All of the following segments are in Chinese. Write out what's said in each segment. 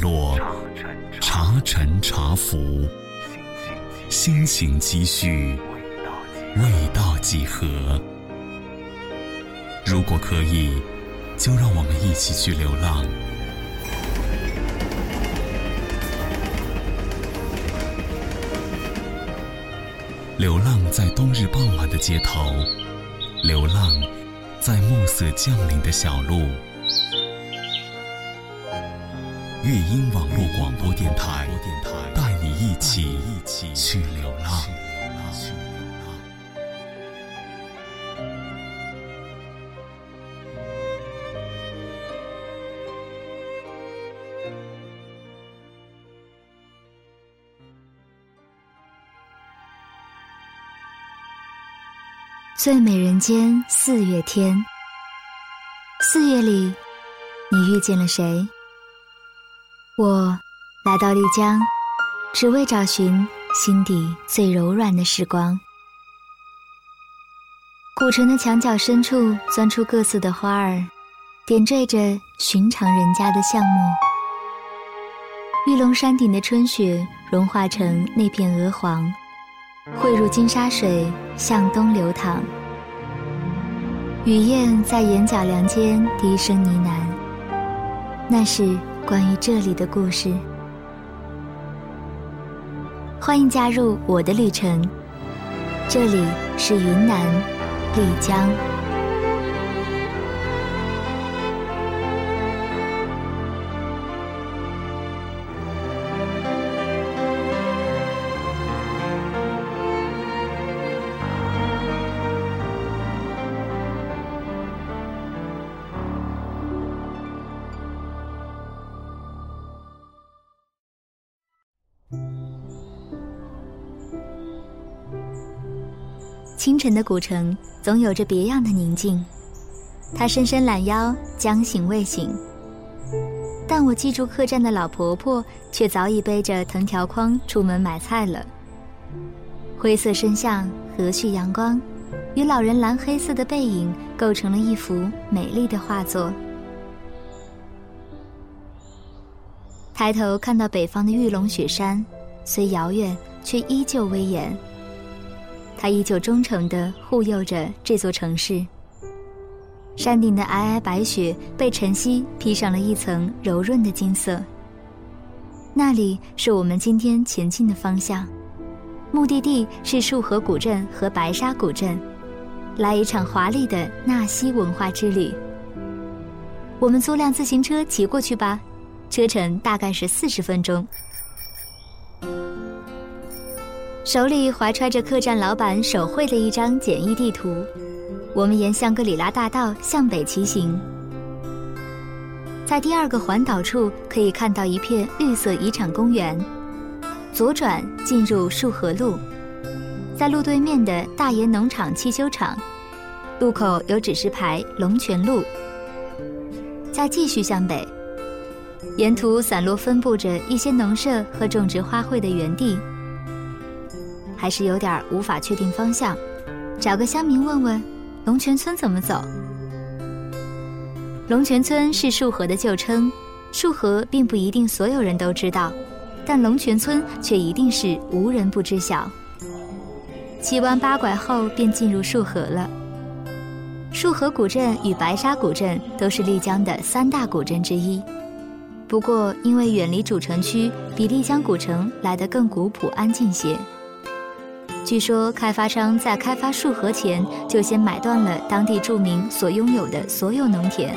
落，茶沉茶浮，心情积蓄，味道几何？如果可以，就让我们一起去流浪。流浪在冬日傍晚的街头，流浪在暮色降临的小路。乐音网络广播电台，带你一起一起去流浪。最美人间四月天，四月里，你遇见了谁？我来到丽江，只为找寻心底最柔软的时光。古城的墙角深处，钻出各色的花儿，点缀着寻常人家的巷陌。玉龙山顶的春雪融化成那片鹅黄。汇入金沙水，向东流淌。雨燕在眼角梁间低声呢喃，那是关于这里的故事。欢迎加入我的旅程，这里是云南丽江。的古城总有着别样的宁静，他伸伸懒腰，将醒未醒。但我记住客栈的老婆婆，却早已背着藤条筐出门买菜了。灰色深巷，和煦阳光，与老人蓝黑色的背影构成了一幅美丽的画作。抬头看到北方的玉龙雪山，虽遥远，却依旧威严。它依旧忠诚地护佑着这座城市。山顶的皑皑白雪被晨曦披上了一层柔润的金色。那里是我们今天前进的方向，目的地是束河古镇和白沙古镇，来一场华丽的纳西文化之旅。我们租辆自行车骑过去吧，车程大概是四十分钟。手里怀揣着客栈老板手绘的一张简易地图，我们沿香格里拉大道向北骑行。在第二个环岛处可以看到一片绿色遗产公园，左转进入束河路，在路对面的大研农场汽修厂，路口有指示牌“龙泉路”。再继续向北，沿途散落分布着一些农舍和种植花卉的园地。还是有点无法确定方向，找个乡民问问，龙泉村怎么走？龙泉村是束河的旧称，束河并不一定所有人都知道，但龙泉村却一定是无人不知晓。七弯八拐后便进入束河了。束河古镇与白沙古镇都是丽江的三大古镇之一，不过因为远离主城区，比丽江古城来得更古朴安静些。据说，开发商在开发束河前，就先买断了当地住民所拥有的所有农田，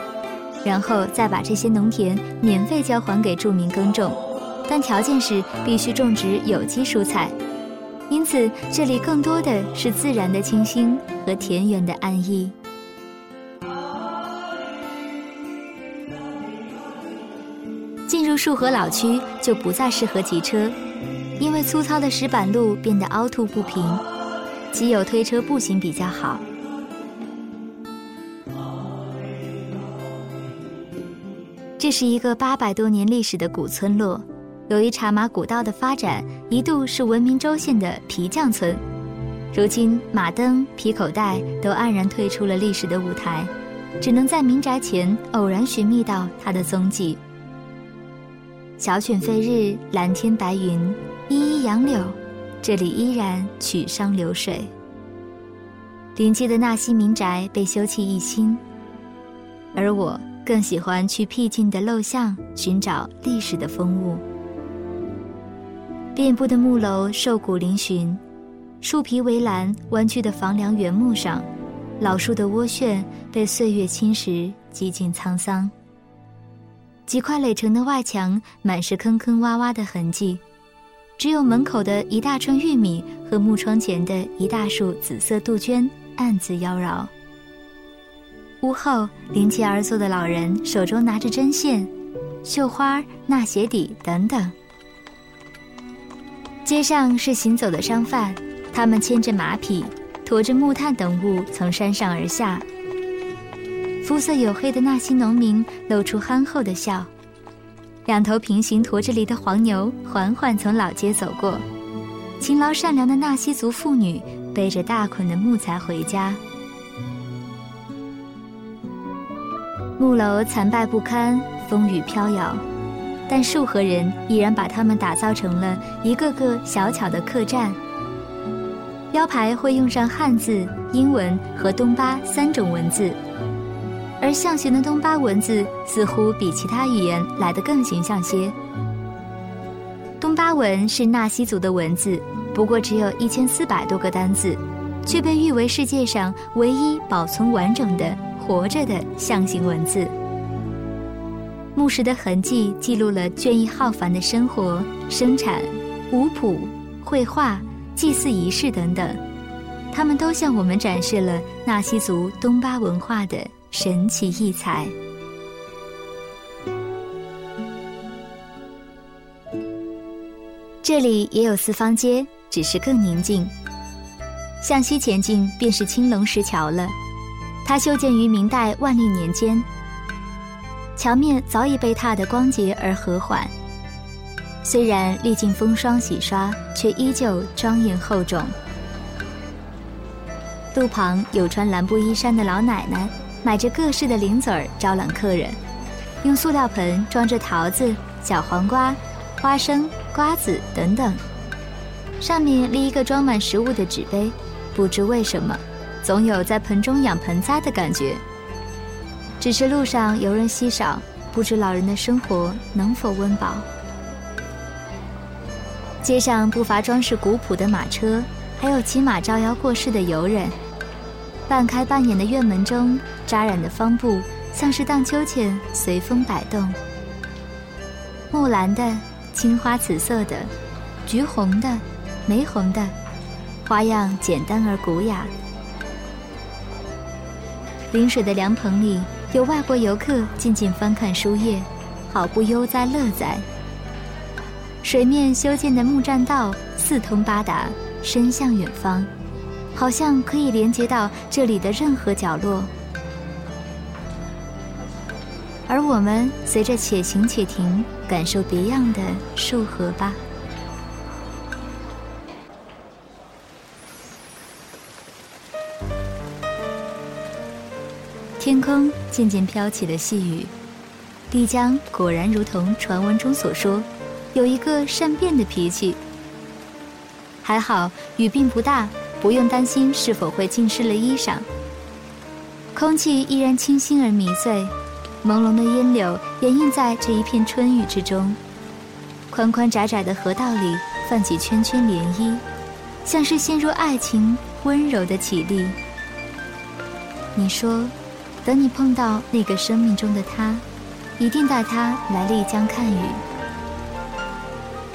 然后再把这些农田免费交还给住民耕种，但条件是必须种植有机蔬菜。因此，这里更多的是自然的清新和田园的安逸。进入束河老区就不再适合骑车，因为粗糙的石板路变得凹凸不平，骑有推车步行比较好。这是一个八百多年历史的古村落，由于茶马古道的发展，一度是闻名州县的皮匠村。如今，马灯、皮口袋都黯然退出了历史的舞台，只能在民宅前偶然寻觅到它的踪迹。小犬飞日，蓝天白云，杨柳，这里依然曲觞流水。临街的纳西民宅被修葺一新，而我。更喜欢去僻静的陋巷寻找历史的风物。遍布的木楼瘦骨嶙峋，树皮围栏弯曲的房梁原木上，老树的涡旋被岁月侵蚀，几近沧桑。几块垒成的外墙满是坑坑洼洼的痕迹，只有门口的一大串玉米和木窗前的一大束紫色杜鹃暗自妖娆。屋后临街而坐的老人手中拿着针线、绣花、纳鞋底等等。街上是行走的商贩，他们牵着马匹，驮着木炭等物从山上而下。肤色黝黑的纳西农民露出憨厚的笑，两头平行驮着犁的黄牛缓缓从老街走过。勤劳善良的纳西族妇女背着大捆的木材回家。木楼残败不堪，风雨飘摇，但树河人依然把它们打造成了一个个小巧的客栈。标牌会用上汉字、英文和东巴三种文字，而象形的东巴文字似乎比其他语言来得更形象些。东巴文是纳西族的文字，不过只有一千四百多个单字，却被誉为世界上唯一保存完整的。活着的象形文字，墓石的痕迹记录了倦意浩繁的生活、生产、舞谱、绘画、祭祀仪式等等，他们都向我们展示了纳西族东巴文化的神奇异彩。这里也有四方街，只是更宁静。向西前进，便是青龙石桥了。它修建于明代万历年间，桥面早已被踏得光洁而和缓。虽然历经风霜洗刷，却依旧庄严厚重。路旁有穿蓝布衣衫的老奶奶，买着各式的零嘴儿招揽客人，用塑料盆装着桃子、小黄瓜、花生、瓜子等等，上面立一个装满食物的纸杯，不知为什么。总有在盆中养盆栽的感觉。只是路上游人稀少，不知老人的生活能否温饱。街上不乏装饰古朴的马车，还有骑马招摇过市的游人。半开半掩的院门中，扎染的方布像是荡秋千，随风摆动。木蓝的、青花紫色的、橘红的、玫红的，花样简单而古雅。临水的凉棚里，有外国游客静静翻看书页，好不悠哉乐哉。水面修建的木栈道四通八达，伸向远方，好像可以连接到这里的任何角落。而我们随着且行且停，感受别样的束河吧。天空渐渐飘起了细雨，丽江果然如同传闻中所说，有一个善变的脾气。还好雨并不大，不用担心是否会浸湿了衣裳。空气依然清新而迷醉，朦胧的烟柳掩映在这一片春雨之中。宽宽窄窄的河道里泛起圈圈涟漪，像是陷入爱情温柔的绮丽。你说。等你碰到那个生命中的他，一定带他来丽江看雨。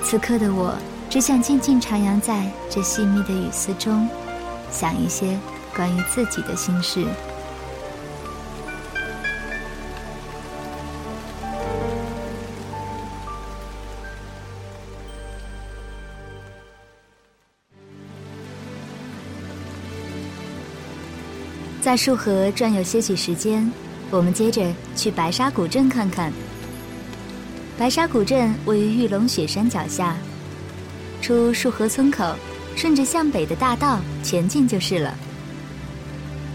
此刻的我，只想静静徜徉在这细密的雨丝中想一些关于自己的心事。在束河转悠些许时间我们接着去白沙古镇看看。白沙古镇位于玉龙雪山脚下出束河村口，顺着向北的大道前进就是了。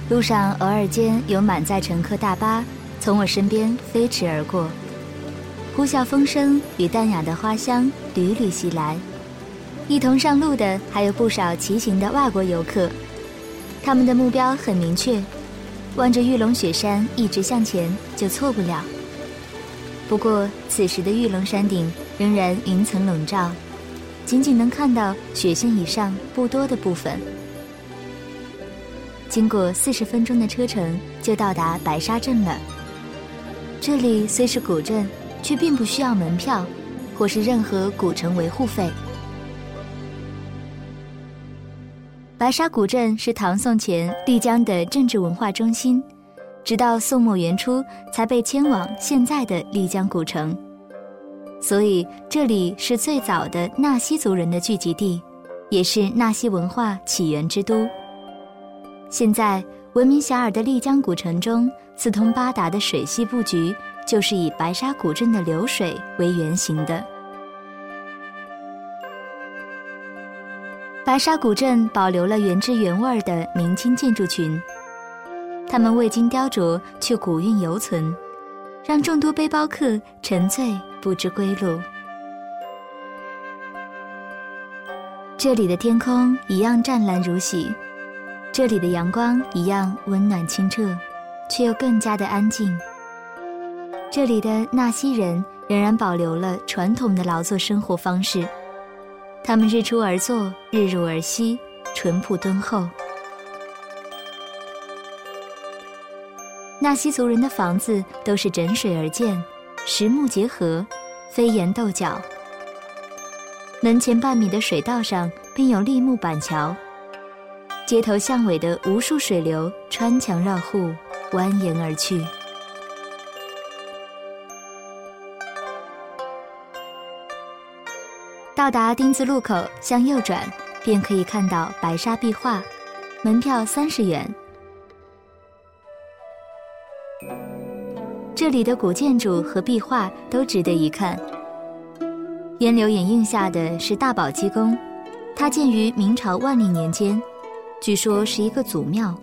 路上偶尔间有满载乘客大巴从我身边飞驰而过，呼啸风声与淡雅的花香屡屡袭来。一同上路的还有不少骑行的外国游客，他们的目标很明确，望着玉龙雪山一直向前就错不了。不过此时的玉龙山顶仍然云层笼罩，仅仅能看到雪线以上不多的部分。经过四十分钟的车程，就到达白沙镇了。这里虽是古镇，却并不需要门票，或是任何古城维护费。白沙古镇是唐宋前丽江的政治文化中心，直到宋末元初才被迁往现在的丽江古城，所以这里是最早的纳西族人的聚集地，也是纳西文化起源之都。现在闻名遐迩的丽江古城中，四通八达的水系布局就是以白沙古镇的流水为原型的。白沙古镇保留了原汁原味的明清建筑群，它们未经雕琢却古韵犹存，让众多背包客沉醉不知归路。这里的天空一样湛蓝如洗，这里的阳光一样温暖清澈，却又更加的安静。这里的纳西人仍然保留了传统的劳作生活方式。他们日出而作，日入而息，淳朴敦厚。纳西族人的房子都是枕水而建，实木结合，飞檐斗角。门前半米的水道上并有立木板桥，街头巷尾的无数水流穿墙绕户，蜿蜒而去。到达丁字路口，向右转，便可以看到白沙壁画，门票三十元。这里的古建筑和壁画都值得一看。烟柳掩映下的是大宝积宫，它建于明朝万历年间，据说是一个祖庙。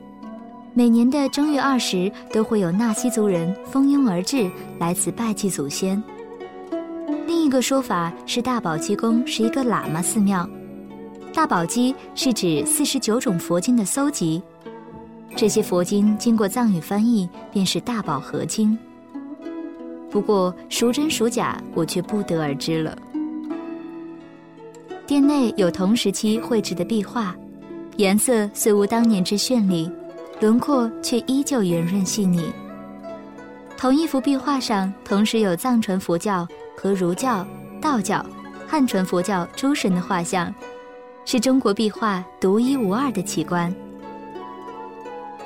每年的正月二十都会有纳西族人蜂拥而至，来此拜祭祖先。另一个说法是，大宝积宫是一个喇嘛寺庙。大宝积是指四十九种佛经的搜集，这些佛经经过藏语翻译，便是大宝合经。不过孰真孰假，我却不得而知了。殿内有同时期绘制的壁画，颜色虽无当年之绚丽，轮廓却依旧圆润细腻。同一幅壁画上，同时有藏传佛教。和儒教、道教、汉传佛教诸神的画像，是中国壁画独一无二的奇观。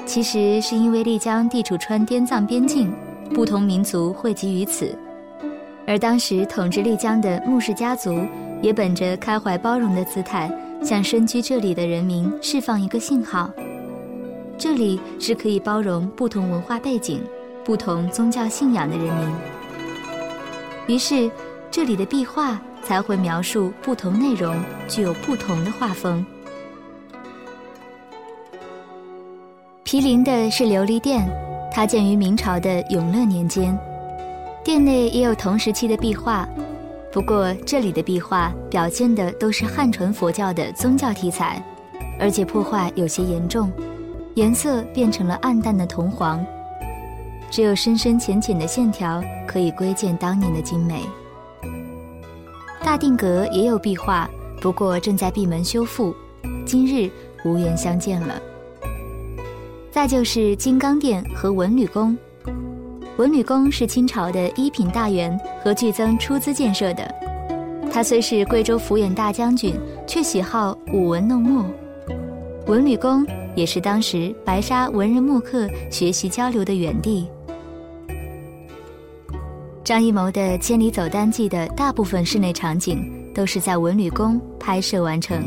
其实是因为丽江地处川滇藏边境，不同民族汇集于此，而当时统治丽江的穆氏家族也本着开怀包容的姿态，向身居这里的人民释放一个信号：这里是可以包容不同文化背景、不同宗教信仰的人民。于是，这里的壁画才会描述不同内容，具有不同的画风。毗邻的是琉璃殿，它建于明朝的永乐年间，殿内也有同时期的壁画，不过这里的壁画表现的都是汉传佛教的宗教题材，而且破坏有些严重，颜色变成了暗淡的铜黄。只有深深浅浅的线条可以窥见当年的精美。大定阁也有壁画，不过正在闭门修复，今日无缘相见了。再就是金刚殿和文旅宫。文旅宫是清朝的一品大员和巨增出资建设的，他虽是贵州抚远大将军，却喜好舞文弄墨。文旅宫也是当时白沙文人墨客学习交流的园地。张艺谋的《千里走单骑》的大部分室内场景都是在文旅宫拍摄完成。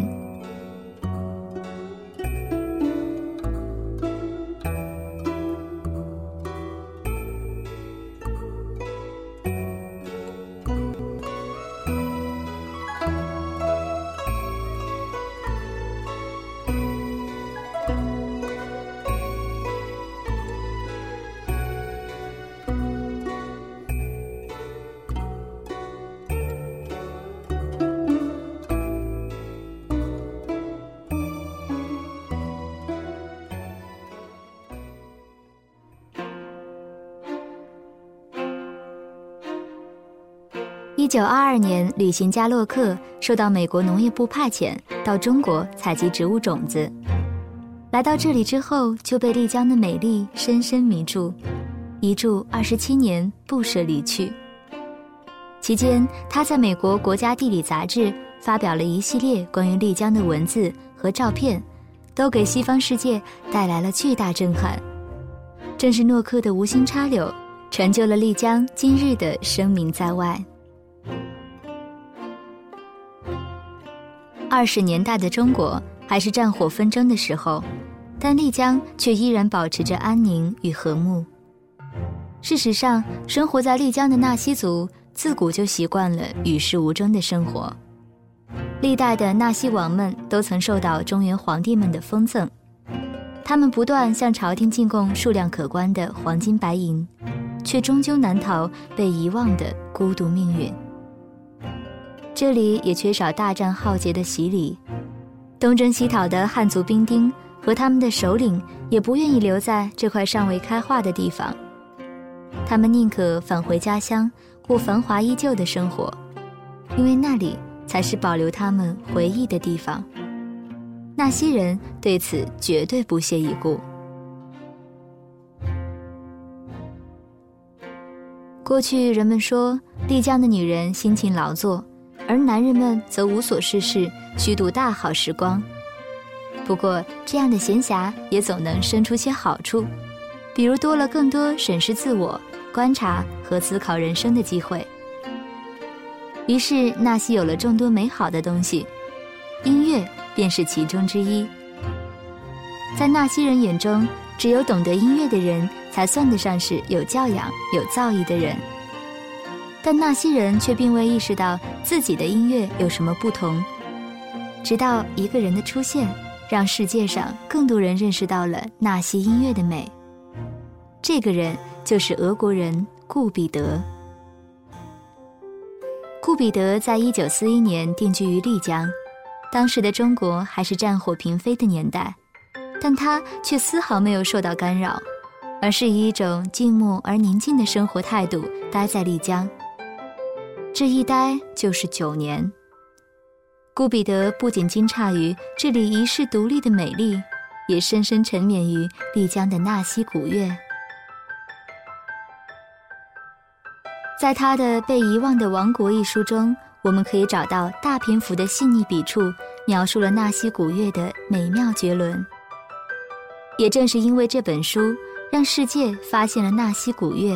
九二二年，旅行家洛克受到美国农业部派遣到中国采集植物种子。来到这里之后，就被丽江的美丽深深迷住，一住二十七年，不舍离去。期间，他在美国国家地理杂志发表了一系列关于丽江的文字和照片，都给西方世界带来了巨大震撼。正是诺克的无心插柳，成就了丽江今日的声名在外。二十年代的中国还是战火纷争的时候，但丽江却依然保持着安宁与和睦。事实上，生活在丽江的纳西族自古就习惯了与世无争的生活。历代的纳西王们都曾受到中原皇帝们的封赠，他们不断向朝廷进贡数量可观的黄金白银，却终究难逃被遗忘的孤独命运。这里也缺少大战浩劫的洗礼，东征西讨的汉族兵丁和他们的首领也不愿意留在这块尚未开化的地方，他们宁可返回家乡过繁华依旧的生活，因为那里才是保留他们回忆的地方。纳西人对此绝对不屑一顾。过去人们说丽江的女人辛勤劳作。而男人们则无所事事，虚度大好时光。不过，这样的闲暇也总能生出些好处，比如多了更多审视自我、观察和思考人生的机会。于是，纳西有了众多美好的东西，音乐便是其中之一。在纳西人眼中，只有懂得音乐的人，才算得上是有教养、有造诣的人。但纳西人却并未意识到自己的音乐有什么不同，直到一个人的出现，让世界上更多人认识到了纳西音乐的美。这个人就是俄国人顾彼得。顾彼得在一九四一年定居于丽江，当时的中国还是战火频飞的年代，但他却丝毫没有受到干扰，而是以一种静默而宁静的生活态度待在丽江。这一待就是九年。顾彼得不仅惊诧于这里遗世独立的美丽，也深深沉湎于丽江的纳西古乐。在他的《被遗忘的王国》一书中，我们可以找到大篇幅的细腻笔触，描述了纳西古乐的美妙绝伦。也正是因为这本书，让世界发现了纳西古乐。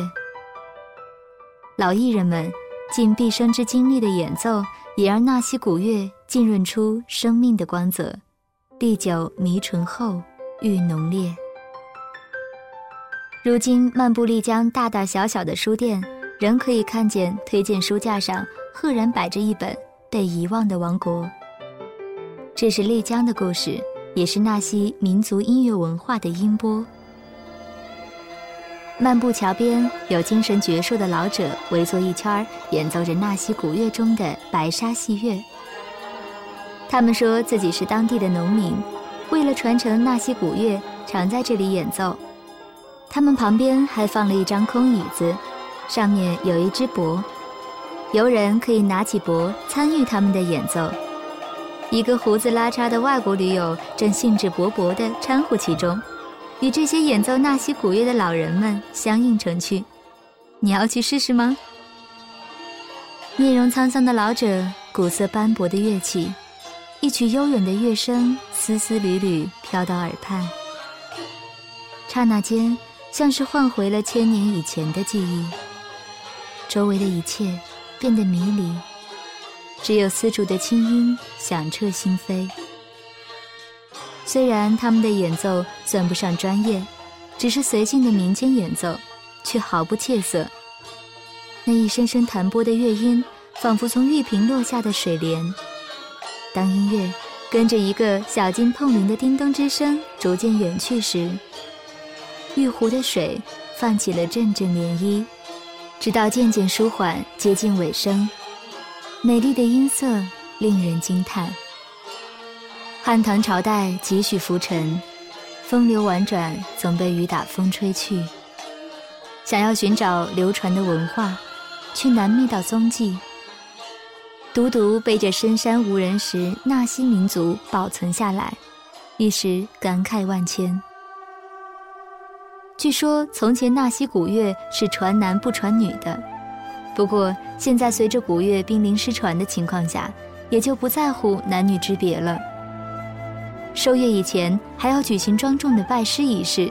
老艺人们。尽毕生之精力的演奏，也让纳西古乐浸润出生命的光泽，历久弥醇厚，愈浓烈。如今漫步丽江大大小小的书店，仍可以看见推荐书架上赫然摆着一本《被遗忘的王国》。这是丽江的故事，也是纳西民族音乐文化的音波。漫步桥边，有精神矍铄的老者围坐一圈演奏着纳西古乐中的白沙戏乐。他们说自己是当地的农民，为了传承纳西古乐，常在这里演奏。他们旁边还放了一张空椅子，上面有一只钵，游人可以拿起钵参与他们的演奏。一个胡子拉碴的外国驴友正兴致勃勃地掺和其中。与这些演奏纳西古乐的老人们相映成趣，你要去试试吗？面容沧桑的老者，古色斑驳的乐器，一曲悠远的乐声，丝丝缕缕飘到耳畔，刹那间像是唤回了千年以前的记忆。周围的一切变得迷离，只有丝竹的清音响彻心扉。虽然他们的演奏算不上专业，只是随性的民间演奏，却毫不怯色。那一声声弹拨的乐音，仿佛从玉瓶落下的水帘。当音乐跟着一个小金碰铃的叮咚之声逐渐远去时，玉壶的水泛起了阵阵涟漪，直到渐渐舒缓，接近尾声。美丽的音色令人惊叹。汉唐朝代几许浮沉，风流婉转，总被雨打风吹去。想要寻找流传的文化，却难觅到踪迹，独独被这深山无人时纳西民族保存下来，一时感慨万千。据说从前纳西古乐是传男不传女的，不过现在随着古乐濒临失传的情况下，也就不在乎男女之别了。收乐以前还要举行庄重的拜师仪式，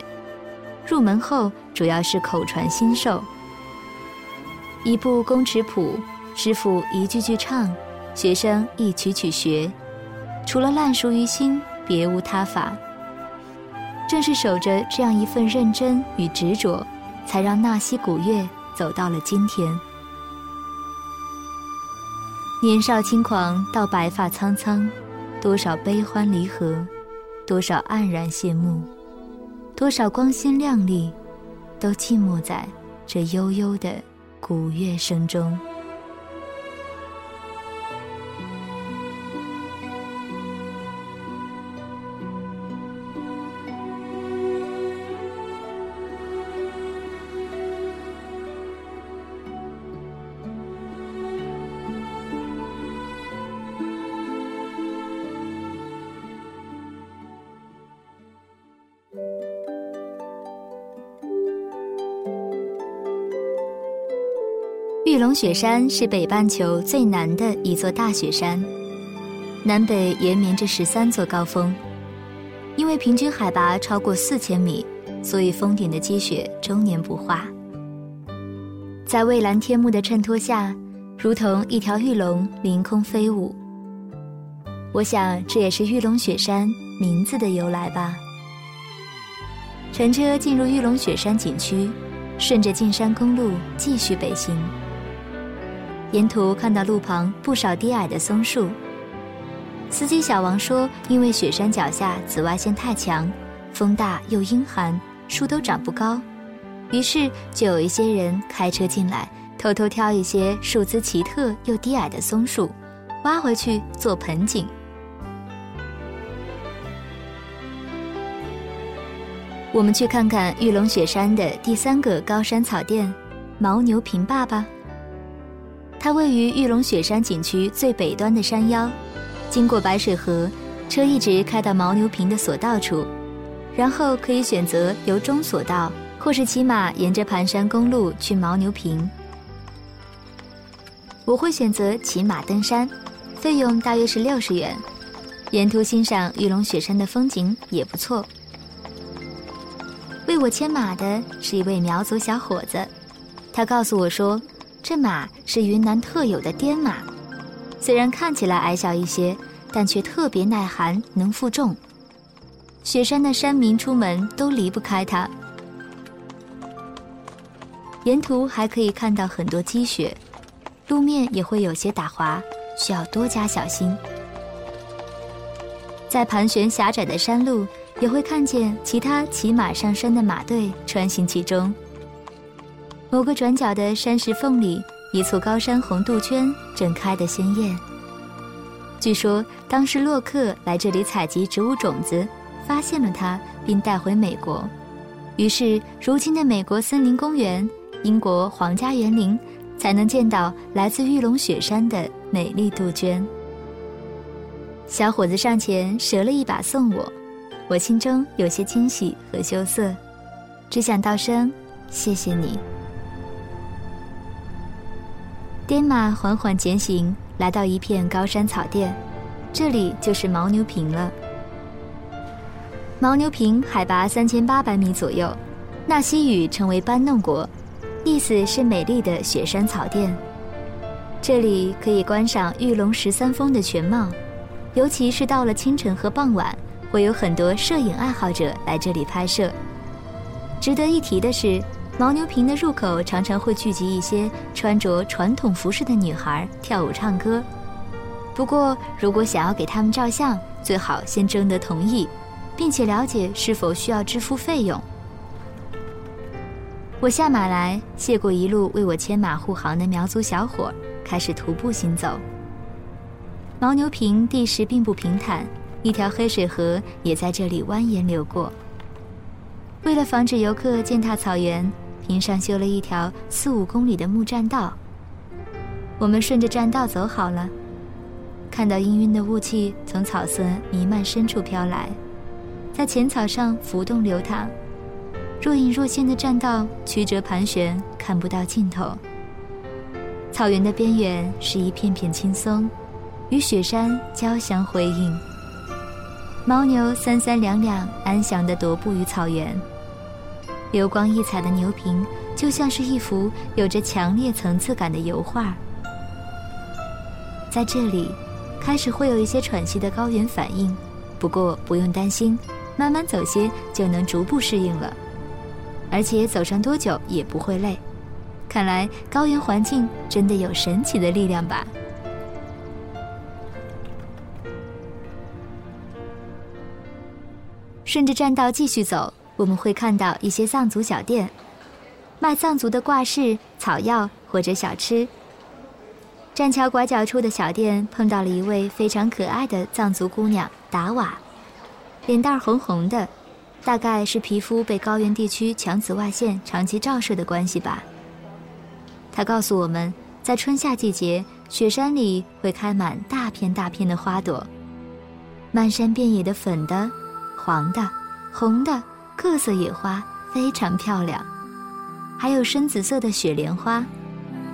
入门后主要是口传心授，一部公尺谱。师傅一句句唱，学生一曲曲学，除了烂熟于心，别无他法。正是守着这样一份认真与执着，才让纳西古乐走到了今天。年少轻狂到白发苍苍，多少悲欢离合，多少黯然谢幕，多少光鲜亮丽，都静默在这悠悠的古乐声中。玉龙雪山是北半球最南的一座大雪山，南北延绵着十三座高峰。因为平均海拔超过四千米，所以峰顶的积雪终年不化。在蔚蓝天幕的衬托下，如同一条玉龙凌空飞舞。我想这也是玉龙雪山名字的由来吧。乘车进入玉龙雪山景区，顺着进山公路继续北行。沿途看到路旁不少低矮的松树。司机小王说：“因为雪山脚下紫外线太强，风大又阴寒，树都长不高。于是就有一些人开车进来，偷偷挑一些树姿奇特又低矮的松树，挖回去做盆景。”我们去看看玉龙雪山的第三个高山草甸——牦牛坪坝吧。它位于玉龙雪山景区最北端的山腰，经过白水河，车一直开到牦牛坪的索道处，然后可以选择由中索道，或是骑马沿着盘山公路去牦牛坪。我会选择骑马登山，费用大约是六十元，沿途欣赏玉龙雪山的风景也不错。为我牵马的是一位苗族小伙子，他告诉我说。这马是云南特有的滇马，虽然看起来矮小一些，但却特别耐寒，能负重。雪山的山民出门都离不开它。沿途还可以看到很多积雪，路面也会有些打滑，需要多加小心。在盘旋狭窄的山路，也会看见其他骑马上山的马队穿行其中。某个转角的山石缝里，一簇高山红杜鹃正开得鲜艳。据说当时洛克来这里采集植物种子，发现了它，并带回美国。于是，如今的美国森林公园、英国皇家园林，才能见到来自玉龙雪山的美丽杜鹃。小伙子上前折了一把送我，我心中有些惊喜和羞涩，只想道声谢谢你。滇马缓缓前行，来到一片高山草甸，这里就是牦牛坪了。牦牛坪海拔三千八百米左右，纳西语称为班弄国，意思是美丽的雪山草甸。这里可以观赏玉龙十三峰的全貌，尤其是到了清晨和傍晚，会有很多摄影爱好者来这里拍摄。值得一提的是。牦牛坪的入口常常会聚集一些穿着传统服饰的女孩跳舞唱歌，不过如果想要给他们照相，最好先征得同意，并且了解是否需要支付费用。我下马来，谢过一路为我牵马护航的苗族小伙，开始徒步行走。牦牛坪地势并不平坦，一条黑水河也在这里蜿蜒流过。为了防止游客践踏草原。沿上修了一条四五公里的木栈道，我们顺着栈道走好了，看到氤氲的雾气从草色弥漫深处飘来，在浅草上浮动流淌，若隐若现的栈道曲折盘旋，看不到尽头。草原的边缘是一片片青松，与雪山交相辉映。牦牛三三两两安详地踱步于草原，流光溢彩的牛坪就像是一幅有着强烈层次感的油画。在这里，开始会有一些喘息的高原反应，不过不用担心，慢慢走些就能逐步适应了，而且走上多久也不会累。看来高原环境真的有神奇的力量吧。顺着栈道继续走，我们会看到一些藏族小店，卖藏族的挂饰、草药或者小吃。栈桥拐角处的小店碰到了一位非常可爱的藏族姑娘达瓦，脸蛋红红的，大概是皮肤被高原地区强紫外线长期照射的关系吧。她告诉我们，在春夏季节，雪山里会开满大片大片的花朵，漫山遍野的粉的、黄的、红的各色野花非常漂亮，还有深紫色的雪莲花。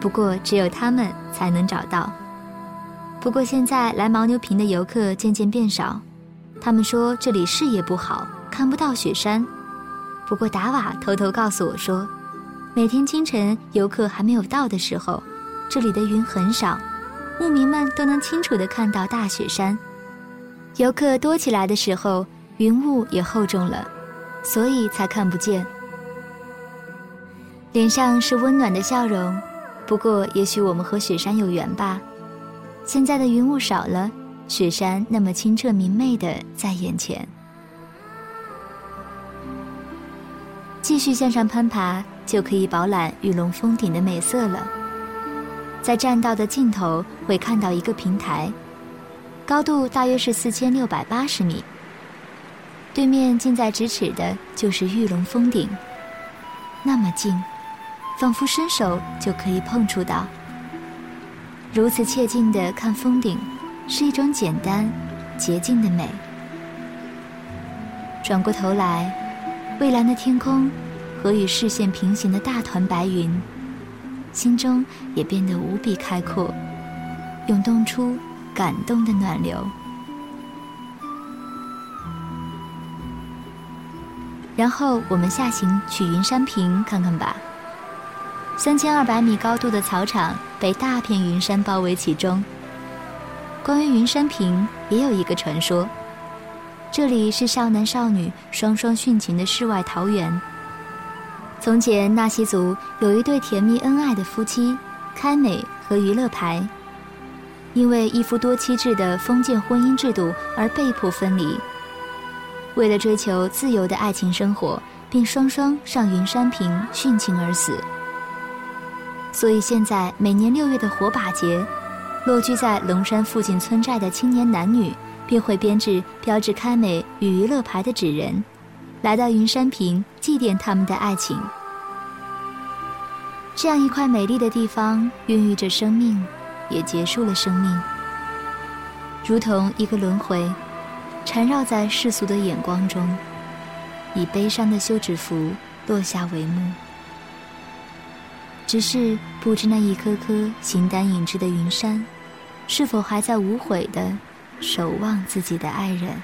不过，只有他们才能找到。不过，现在来牦牛坪的游客渐渐变少，他们说这里视野不好，看不到雪山。不过，达瓦偷偷告诉我说，每天清晨游客还没有到的时候，这里的云很少，牧民们都能清楚地看到大雪山。游客多起来的时候，云雾也厚重了，所以才看不见。脸上是温暖的笑容。不过，也许我们和雪山有缘吧。现在的云雾少了，雪山那么清澈明媚的在眼前。继续向上攀爬，就可以饱览玉龙峰顶的美色了。在栈道的尽头会看到一个平台，高度大约是四千六百八十米。对面近在咫尺的就是玉龙峰顶，那么近。仿佛伸手就可以碰触到。如此切近的看峰顶，是一种简单、洁净的美。转过头来，蔚蓝的天空和与视线平行的大团白云，心中也变得无比开阔，涌动出感动的暖流。然后我们下行去云山坪看看吧。三千二百米高度的草场被大片云山包围其中。关于云山坪，也有一个传说：这里是少男少女双双殉情的世外桃源。从前纳西族有一对甜蜜恩爱的夫妻，开美和娱乐牌，因为一夫多妻制的封建婚姻制度而被迫分离。为了追求自由的爱情生活，便双双上云山坪殉情而死。所以现在每年六月的火把节，落居在龙山附近村寨的青年男女便会编制标志开美与娱乐牌的纸人，来到云山坪祭奠他们的爱情。这样一块美丽的地方，孕育着生命，也结束了生命，如同一个轮回，缠绕在世俗的眼光中，以悲伤的休止符落下帷幕。只是不知那一颗颗形单影只的云山，是否还在无悔地守望自己的爱人？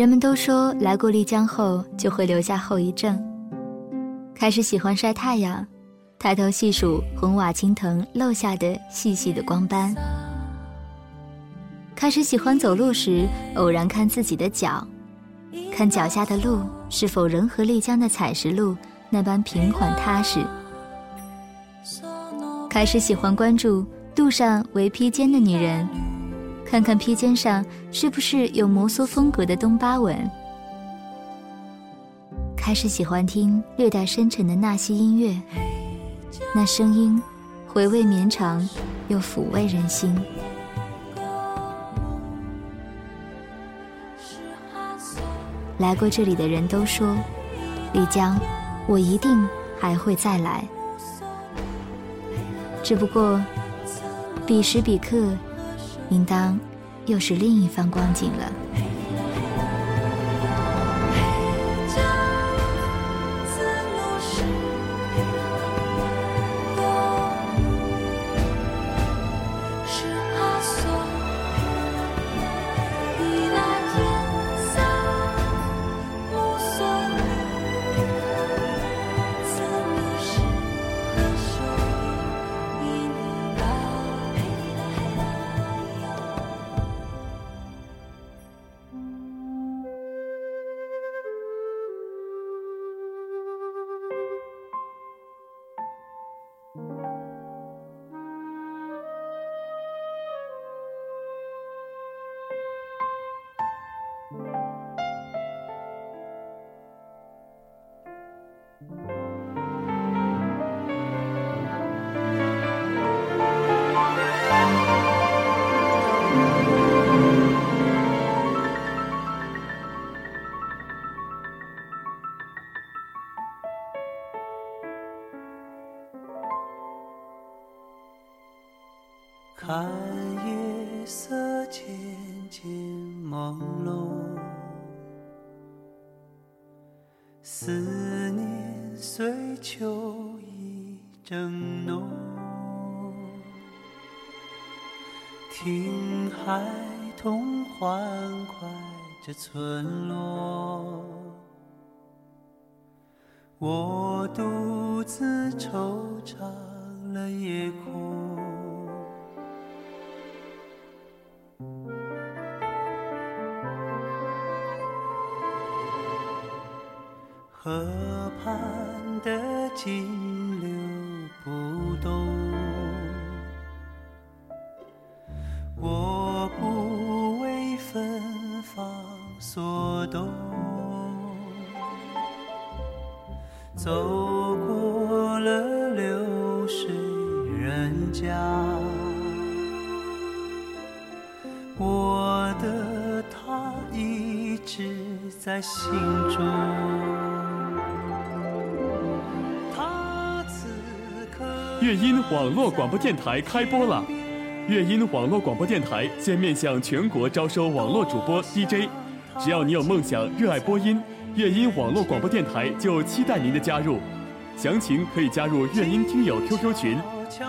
人们都说来过丽江后就会留下后遗症，开始喜欢晒太阳，抬头细数红瓦青藤漏下的细细的光斑，开始喜欢走路时偶然看自己的脚，看脚下的路是否仍和丽江的采石路那般平缓踏实。开始喜欢关注路上围披肩的女人，看看披肩上是不是有摩梭风格的东巴纹。开始喜欢听略带深沉的纳西音乐，那声音回味绵长，又抚慰人心。来过这里的人都说，丽江，我一定还会再来。只不过，彼时彼刻，应当又是另一番光景了。村落，我独自惆怅了夜空。河畔的金流不动，走过了流水人家，我的他一直在心中。他此刻乐音网络广播电台开播了！乐音网络广播电台现面向全国招收网络主播 DJ，只要你有梦想、热爱播音，乐音网络广播电台就期待您的加入。详情可以加入乐音听友 QQ 群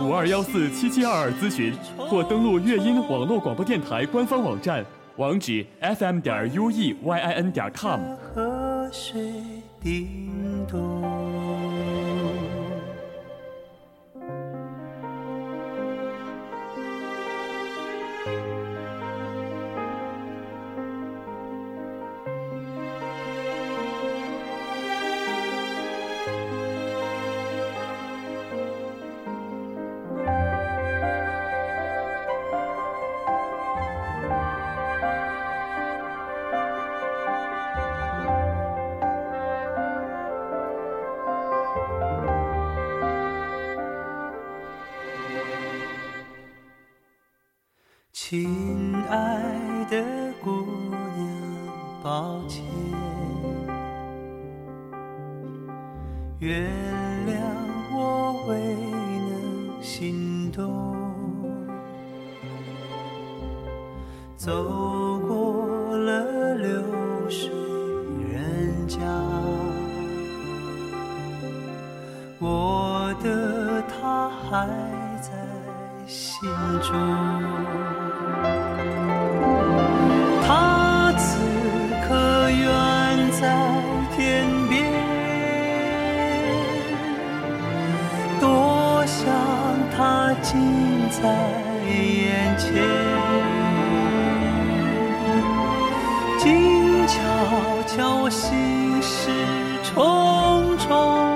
五二幺四七七二二咨询，或登录乐音网络广播电台官方网站，网址 fm 点 ueyin 点 com。近在眼前，静悄悄，我心事重重。